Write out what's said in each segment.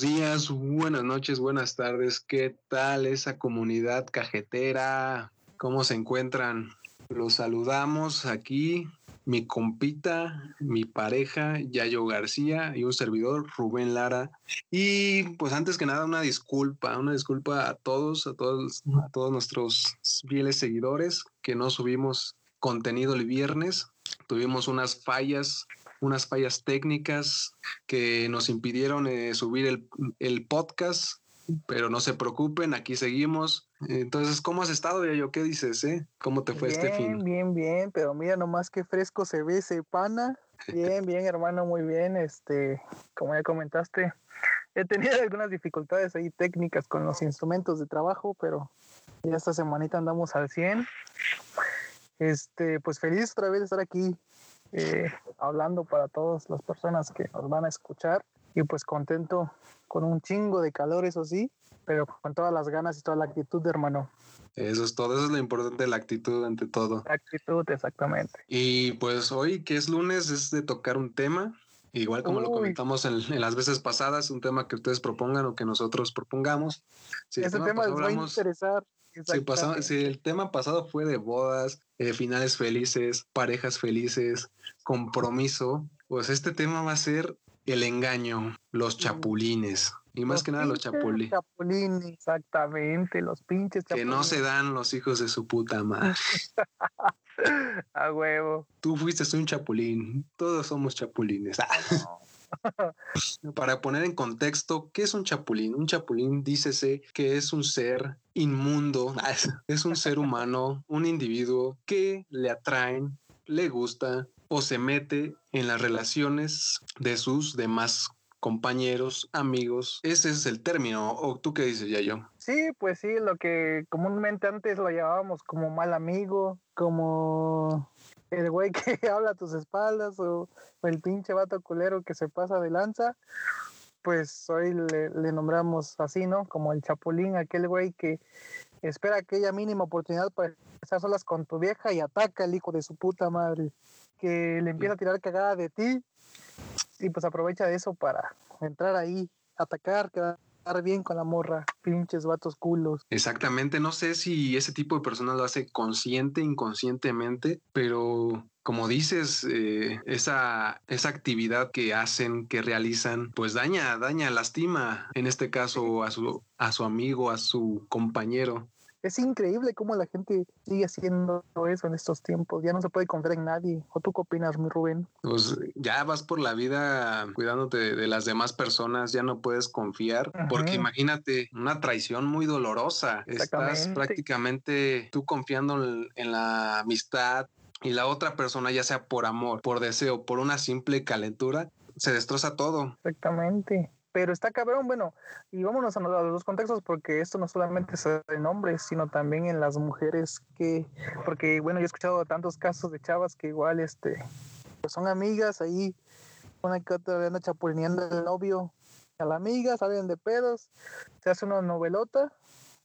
Días, buenas noches, buenas tardes. ¿Qué tal esa comunidad cajetera? ¿Cómo se encuentran? Los saludamos aquí, mi compita, mi pareja, Yayo García y un servidor, Rubén Lara. Y pues antes que nada, una disculpa, una disculpa a todos, a todos, a todos nuestros fieles seguidores que no subimos contenido el viernes. Tuvimos unas fallas unas fallas técnicas que nos impidieron eh, subir el, el, podcast, pero no se preocupen, aquí seguimos. Entonces, ¿cómo has estado, yo ¿Qué dices, eh? ¿Cómo te fue este fin? Bien, bien, pero mira nomás qué fresco se ve ese pana. Bien, bien, hermano, muy bien. Este, como ya comentaste, he tenido algunas dificultades ahí técnicas con los instrumentos de trabajo, pero ya esta semanita andamos al 100. Este, pues feliz otra vez de estar aquí eh, hablando para todas las personas que nos van a escuchar y pues contento con un chingo de calor, eso sí, pero con todas las ganas y toda la actitud, hermano. Eso es todo, eso es lo importante, la actitud ante todo. La actitud, exactamente. Y pues hoy, que es lunes, es de tocar un tema, igual como lo comentamos en, las veces pasadas, un tema que ustedes propongan o que nosotros propongamos. Ese tema, les va a interesar. Si, el tema pasado fue de bodas, eh, finales felices, parejas felices, compromiso, pues este tema va a ser el engaño, los chapulines. Y más que nada los chapulines. Chapulines, exactamente, los pinches chapulines. Que no se dan los hijos de su puta madre. A huevo. Tú fuiste un chapulín. Todos somos chapulines. Para poner en contexto, ¿qué es un chapulín? Un chapulín, dícese que es un ser inmundo, es un ser humano, un individuo que le atraen, le gusta o se mete en las relaciones de sus demás compañeros, amigos. Ese es el término. ¿O tú qué dices, Yayo? Sí, pues sí, lo que comúnmente antes lo llamábamos como mal amigo, como el güey que habla a tus espaldas o, el pinche vato culero que se pasa de lanza, pues hoy le, nombramos así, ¿no? Como el chapulín, aquel güey que espera aquella mínima oportunidad para estar solas con tu vieja y ataca al hijo de su puta madre, que le empieza a tirar cagada de ti y pues aprovecha de eso para entrar ahí, atacar, quedar bien con la morra, pinches vatos culos. Exactamente, no sé si ese tipo de personas lo hace consciente, inconscientemente, pero como dices, eh, esa, esa actividad que hacen, que realizan, pues daña, daña, lastima, en este caso a su, a su amigo, a su compañero es increíble cómo la gente sigue haciendo eso en estos tiempos. Ya no se puede confiar en nadie. ¿O tú qué opinas, mi Rubén? Pues ya vas por la vida cuidándote de las demás personas, ya no puedes confiar, porque imagínate una traición muy dolorosa. Estás prácticamente tú confiando en la amistad, y la otra persona, ya sea por amor, por deseo, por una simple calentura, se destroza todo. Exactamente pero está cabrón, bueno, y vámonos a, los dos contextos porque esto no solamente es en hombres, sino también en las mujeres que, porque bueno, yo he escuchado tantos casos de chavas que igual, este, pues son amigas ahí, una que otra anda chapulineando el novio a la amiga, salen de pedos, se hace una novelota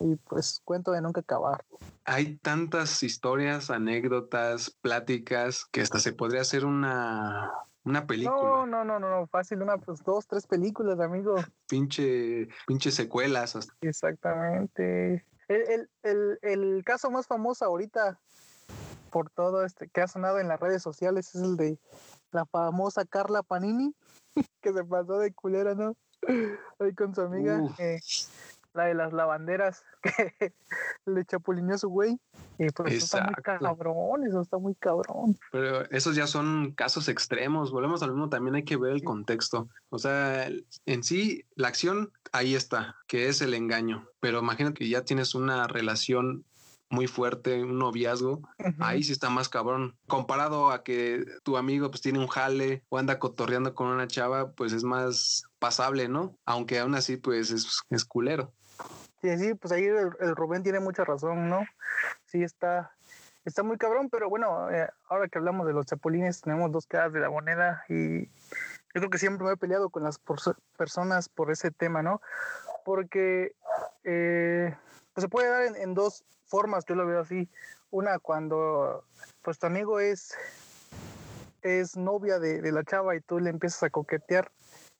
y pues cuento de nunca acabar. Hay tantas historias, anécdotas, pláticas que hasta se podría hacer una una película. No, no, no, no, fácil, una, pues dos, tres películas, amigo. Pinche, pinche secuelas. Exactamente. El, el, el, caso más famoso ahorita por todo este que ha sonado en las redes sociales es el de la famosa Carla Panini, que se pasó de culera, ¿no? Ahí con su amiga la de las lavanderas que le chapulineó a su güey. Y pues eso está muy cabrón, eso está muy cabrón. Pero esos ya son casos extremos. Volvemos al mismo, también hay que ver el contexto. O sea, en sí, la acción ahí está, que es el engaño. Pero imagínate que ya tienes una relación muy fuerte, un noviazgo, ahí sí está más cabrón. Comparado a que tu amigo pues tiene un jale o anda cotorreando con una chava, pues es más pasable, ¿no? Aunque aún así pues es, es culero. Sí, sí, pues ahí el, Rubén tiene mucha razón, ¿no? Sí, está, está muy cabrón, pero bueno, eh, ahora que hablamos de los chapulines, tenemos dos caras de la moneda y yo creo que siempre me he peleado con las personas por ese tema, ¿no? Porque eh, pues se puede dar en, dos formas, yo lo veo así. Una, cuando pues tu amigo es, es novia de, de la chava y tú le empiezas a coquetear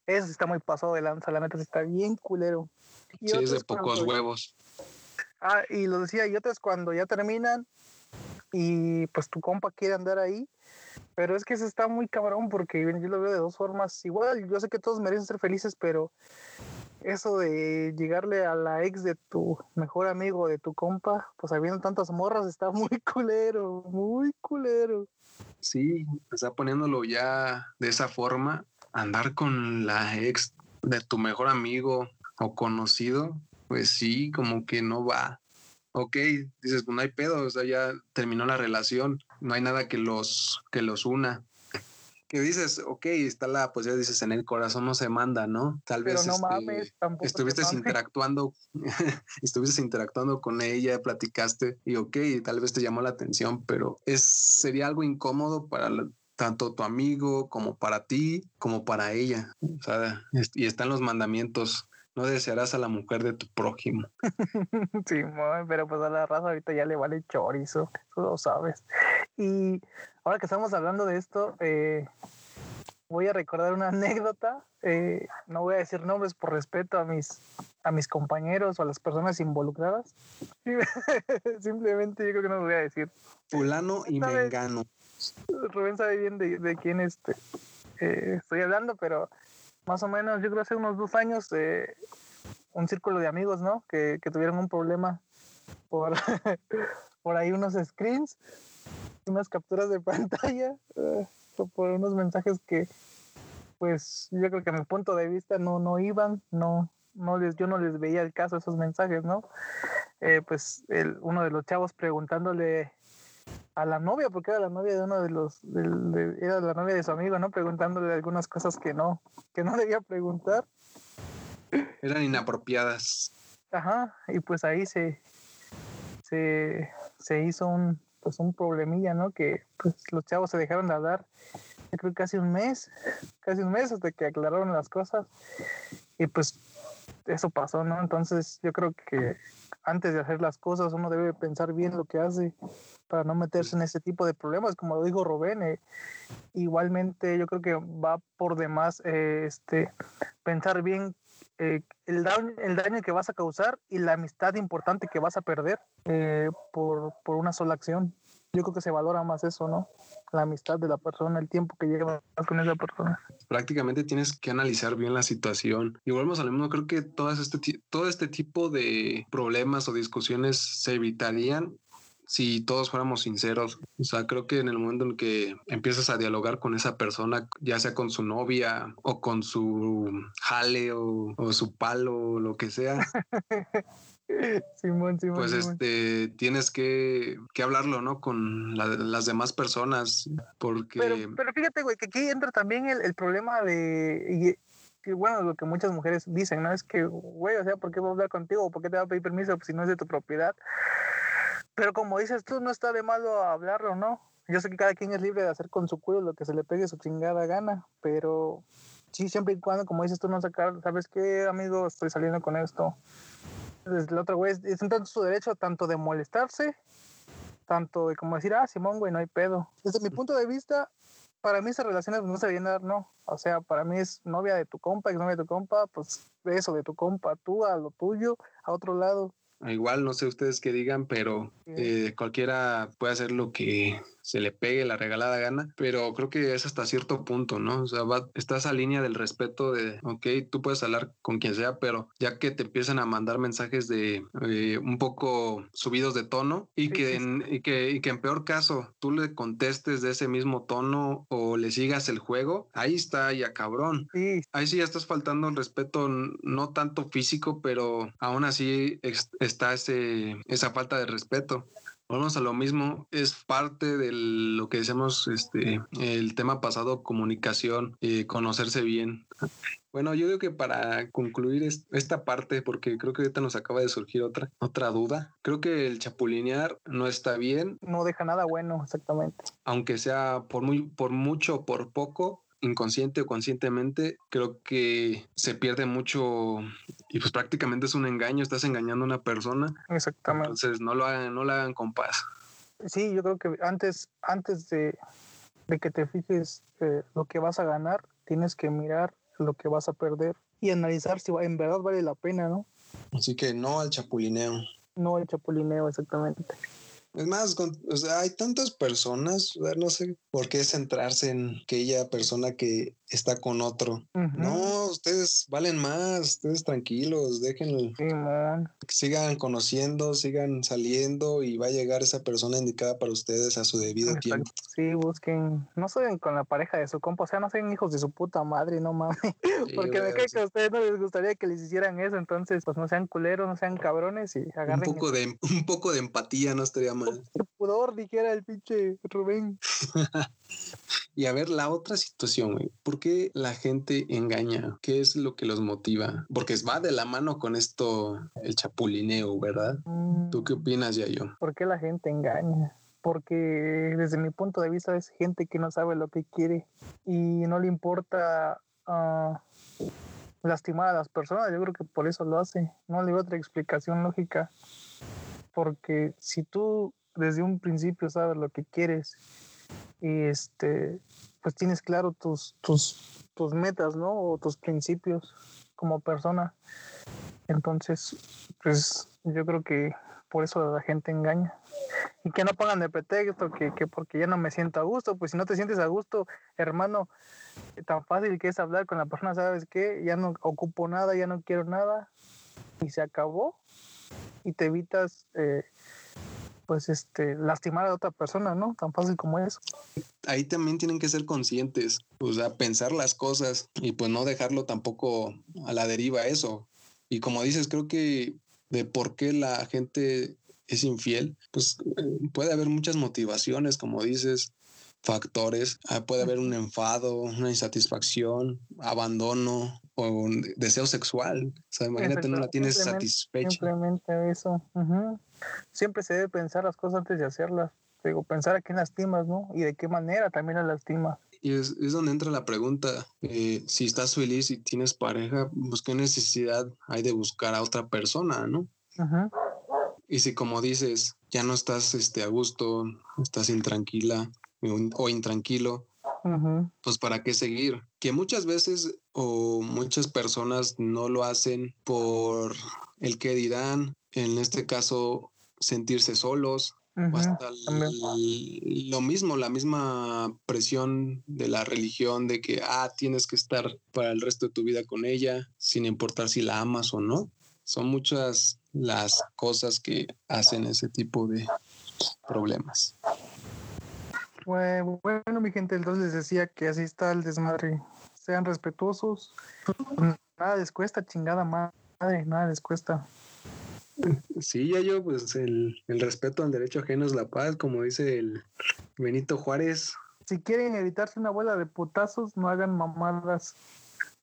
Eso está muy pasado de lanza, la neta está bien culero. sí, es de pocos huevos. Ah, y lo decía, y otras cuando ya terminan y pues tu compa quiere andar ahí, pero es que eso está muy cabrón porque yo lo veo de dos formas. Igual, yo sé que todos merecen ser felices, pero eso de llegarle a la ex de tu mejor amigo, de tu compa, pues habiendo tantas morras, está muy culero, muy culero. Sí, está poniéndolo ya de esa forma, andar con la ex de tu mejor amigo o conocido, pues sí, como que no va. Ok, dices, pues no hay pedo, o sea, ya terminó la relación, no hay nada que los, que los una que dices, ok, está la pues ya dices, en el corazón no se manda, ¿no? Tal vez no mames, este, estuviste interactuando, estuviste interactuando con ella, platicaste y ok, tal vez te llamó la atención, pero es, sería algo incómodo para tanto tu amigo como para ti, como para ella. O sea, y están los mandamientos no desearás a la mujer de tu prójimo. sí, pero pues a la raza ahorita ya le vale chorizo, tú lo sabes. Y ahora que estamos hablando de esto, eh, voy a recordar una anécdota. Eh, no voy a decir nombres por respeto a mis, a mis compañeros o a las personas involucradas. Simplemente yo creo que no lo voy a decir. Fulano y Mengano. Rubén sabe bien de, quién este, eh, estoy hablando, pero más o menos, yo creo hace unos dos años, eh, un círculo de amigos, ¿no? Que, tuvieron un problema por, por ahí unos screens, unas capturas de pantalla, eh, por unos mensajes que, pues, yo creo que a mi punto de vista no, no iban, no, no les, yo no les veía el caso a esos mensajes, ¿no? Eh, pues el, uno de los chavos preguntándole a la novia, porque era la novia de uno de los, era la novia de su amigo, ¿no? Preguntándole algunas cosas que no, que no debía preguntar. Eran inapropiadas. Ajá, y pues ahí se, se, se hizo un, pues un problemilla, ¿no? Que pues los chavos se dejaron de hablar, yo creo casi un mes, casi un mes hasta que aclararon las cosas. Y pues eso pasó, ¿no? Entonces yo creo que antes de hacer las cosas uno debe pensar bien lo que hace para no meterse en ese tipo de problemas, como lo dijo Rubén. Eh, igualmente yo creo que va por demás eh, este, pensar bien eh, el, daño, el daño que vas a causar y la amistad importante que vas a perder por, por una sola acción. Yo creo que se valora más eso, ¿no? La amistad de la persona, el tiempo que llevas con esa persona. Prácticamente tienes que analizar bien la situación. Y volvemos al mismo, creo que todas este, todo este tipo de problemas o discusiones se evitarían si todos fuéramos sinceros. O sea, creo que en el momento en que empiezas a dialogar con esa persona, ya sea con su novia o con su jale o, su palo o lo que sea. Simón, Simón, pues este tienes que, que hablarlo, ¿no? Con las demás personas, porque... Pero, fíjate, güey, que aquí entra también el, problema de... que bueno, lo que muchas mujeres dicen, ¿no? Es que, güey, o sea, ¿por qué voy a hablar contigo? ¿Por qué te va a pedir permiso si no es de tu propiedad? Pero como dices tú, no está de malo hablarlo, ¿no? Yo sé que cada quien es libre de hacer con su culo lo que se le pegue su chingada gana, pero sí, siempre y cuando, como dices tú, no sacar, ¿sabes qué, amigo? Estoy saliendo con esto. Entonces, el otro güey es en tanto su derecho tanto de molestarse, tanto de como decir, ah, Simón, güey, no hay pedo. Desde mi punto de vista, para mí esas relaciones no se deberían dar, no. O sea, para mí es novia de tu compa, ex novia de tu compa, pues eso, de tu compa, tú a lo tuyo, a otro lado. Igual, no sé ustedes qué digan, pero eh, cualquiera puede hacer lo que se le pegue la regalada gana, pero creo que es hasta cierto punto, ¿no? O sea, va, está esa línea del respeto de, ok, tú puedes hablar con quien sea, pero ya que te empiezan a mandar mensajes de eh, un poco subidos de tono y, que En, y, que, y que en peor caso tú le contestes de ese mismo tono o le sigas el juego, ahí está ya cabrón. Ahí sí ya estás faltando el respeto, no tanto físico, pero aún así está ese, esa falta de respeto. Vamos a lo mismo, es parte de lo que decíamos, este, el tema pasado, comunicación, eh, conocerse bien. Bueno, yo digo que para concluir esta parte, porque creo que ahorita nos acaba de surgir otra, otra duda, creo que el chapulinear no está bien. No deja nada bueno, exactamente. Aunque sea por muy, por mucho o por poco, inconsciente o conscientemente, creo que se pierde mucho y pues prácticamente es un engaño, estás engañando a una persona. Exactamente. Entonces no lo hagan, no lo hagan con paz. Sí, yo creo que antes, antes de, que te fijes eh, lo que vas a ganar, tienes que mirar lo que vas a perder y analizar si en verdad vale la pena, ¿no? Así que no al chapulineo. No al chapulineo, exactamente. Es más, o sea, hay tantas personas, no sé por qué centrarse en aquella persona que está con otro. No, ustedes valen más, ustedes tranquilos, déjenlo. que sigan conociendo, sigan saliendo y va a llegar esa persona indicada para ustedes a su debido tiempo. Sí, busquen, no sean con la pareja de su compa, o sea, no sean hijos de su puta madre, no mames. Porque me cae que a ustedes no les gustaría que les hicieran eso, entonces pues no sean culeros, no sean cabrones y agarren. Un poco, de, un poco de empatía no estaría mal. Qué pudor, dijera el pinche Rubén. y a ver, la otra situación, güey. ¿Por qué la gente engaña? ¿Qué es lo que los motiva? Porque va de la mano con esto, el chapulineo, ¿verdad? ¿Tú qué mm. opinas, yo ¿Por qué la gente engaña? Porque desde mi punto de vista es gente que no sabe lo que quiere y no le importa ah, lastimar a las personas. Yo creo que por eso lo hace. No le veo otra explicación lógica. Porque si tú desde un principio sabes lo que quieres y este pues tienes claro tus, tus, tus metas, ¿no? O tus principios como persona. Entonces, pues yo creo que por eso la gente engaña. Y que no pongan de pretexto que, que porque ya no me siento a gusto, pues si no te sientes a gusto, hermano, tan fácil que es hablar con la persona, ¿sabes qué? Ya no ocupo nada, ya no quiero nada, y se acabó, y te evitas eh, pues este lastimar a otra persona, ¿no? Tan fácil como eso. Ahí también tienen que ser conscientes, o sea, pensar las cosas y pues no dejarlo tampoco a la deriva eso. Y como dices, creo que de por qué la gente es infiel, pues eh, puede haber muchas motivaciones, como dices, factores. Ah, puede haber un enfado, una insatisfacción, abandono o un deseo sexual. O sea, imagínate, no la tienes satisfecha. Simplemente eso. Siempre se debe pensar las cosas antes de hacerlas. Digo, pensar a quién lastimas, ¿no? Y de qué manera también las lastimas. Y es, es, donde entra la pregunta, eh, si estás feliz y tienes pareja, pues qué necesidad hay de buscar a otra persona, ¿no? Y si como dices, ya no estás este, a gusto, estás intranquila o intranquilo, pues para qué seguir. Que muchas veces o muchas personas no lo hacen por el que dirán, en este caso sentirse solos, o hasta lo mismo, la misma presión de la religión de que, ah, tienes que estar para el resto de tu vida con ella, sin importar si la amas o no. Son muchas las cosas que hacen ese tipo de problemas. Bueno, mi gente, entonces les decía que así está el desmadre. Sean respetuosos. Nada les cuesta, chingada madre, nada les cuesta. Sí, ya yo, pues el, el respeto al derecho ajeno es la paz, como dice el Benito Juárez. Si quieren evitarse una bola de putazos, no hagan mamadas.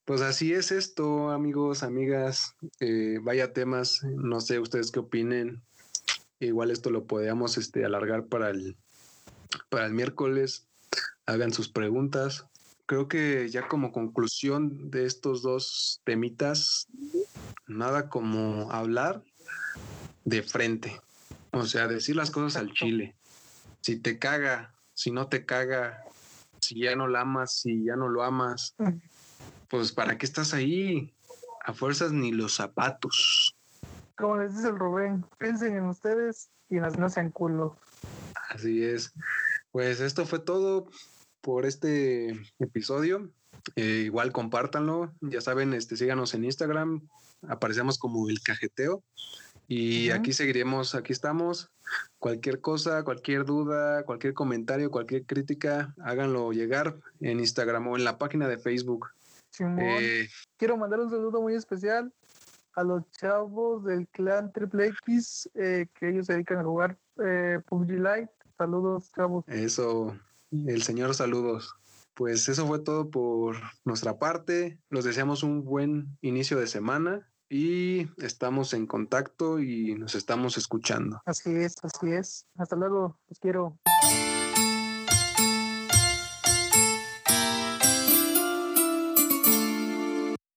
Pues así es esto, amigos, amigas. Eh, vaya temas, no sé ustedes qué opinen. Igual esto lo podríamos este, alargar para el, para el miércoles. Hagan sus preguntas. Creo que ya como conclusión de estos dos temitas, nada como hablar de frente. O sea, decir las cosas al chile. Si te caga, si no te caga, si ya no la amas, si ya no lo amas, pues ¿para qué estás ahí? A fuerzas ni los zapatos. Como les dice el Rubén, piensen en ustedes y no sean culo. Así es. Pues esto fue todo por este episodio. Eh, igual compártanlo. Ya saben, este, síganos en Instagram. Aparecemos como el cajeteo. Y aquí seguiremos, aquí estamos. Cualquier cosa, cualquier duda, cualquier comentario, cualquier crítica, háganlo llegar en Instagram o en la página de Facebook. Eh, Quiero mandar un saludo muy especial a los chavos del clan Triple X, eh, que ellos se dedican a jugar eh, PUBG Lite. Saludos, chavos. Eso, el señor saludos. Pues eso fue todo por nuestra parte. Nos deseamos un buen inicio de semana y estamos en contacto y nos estamos escuchando. Así es, así es. Hasta luego, los quiero.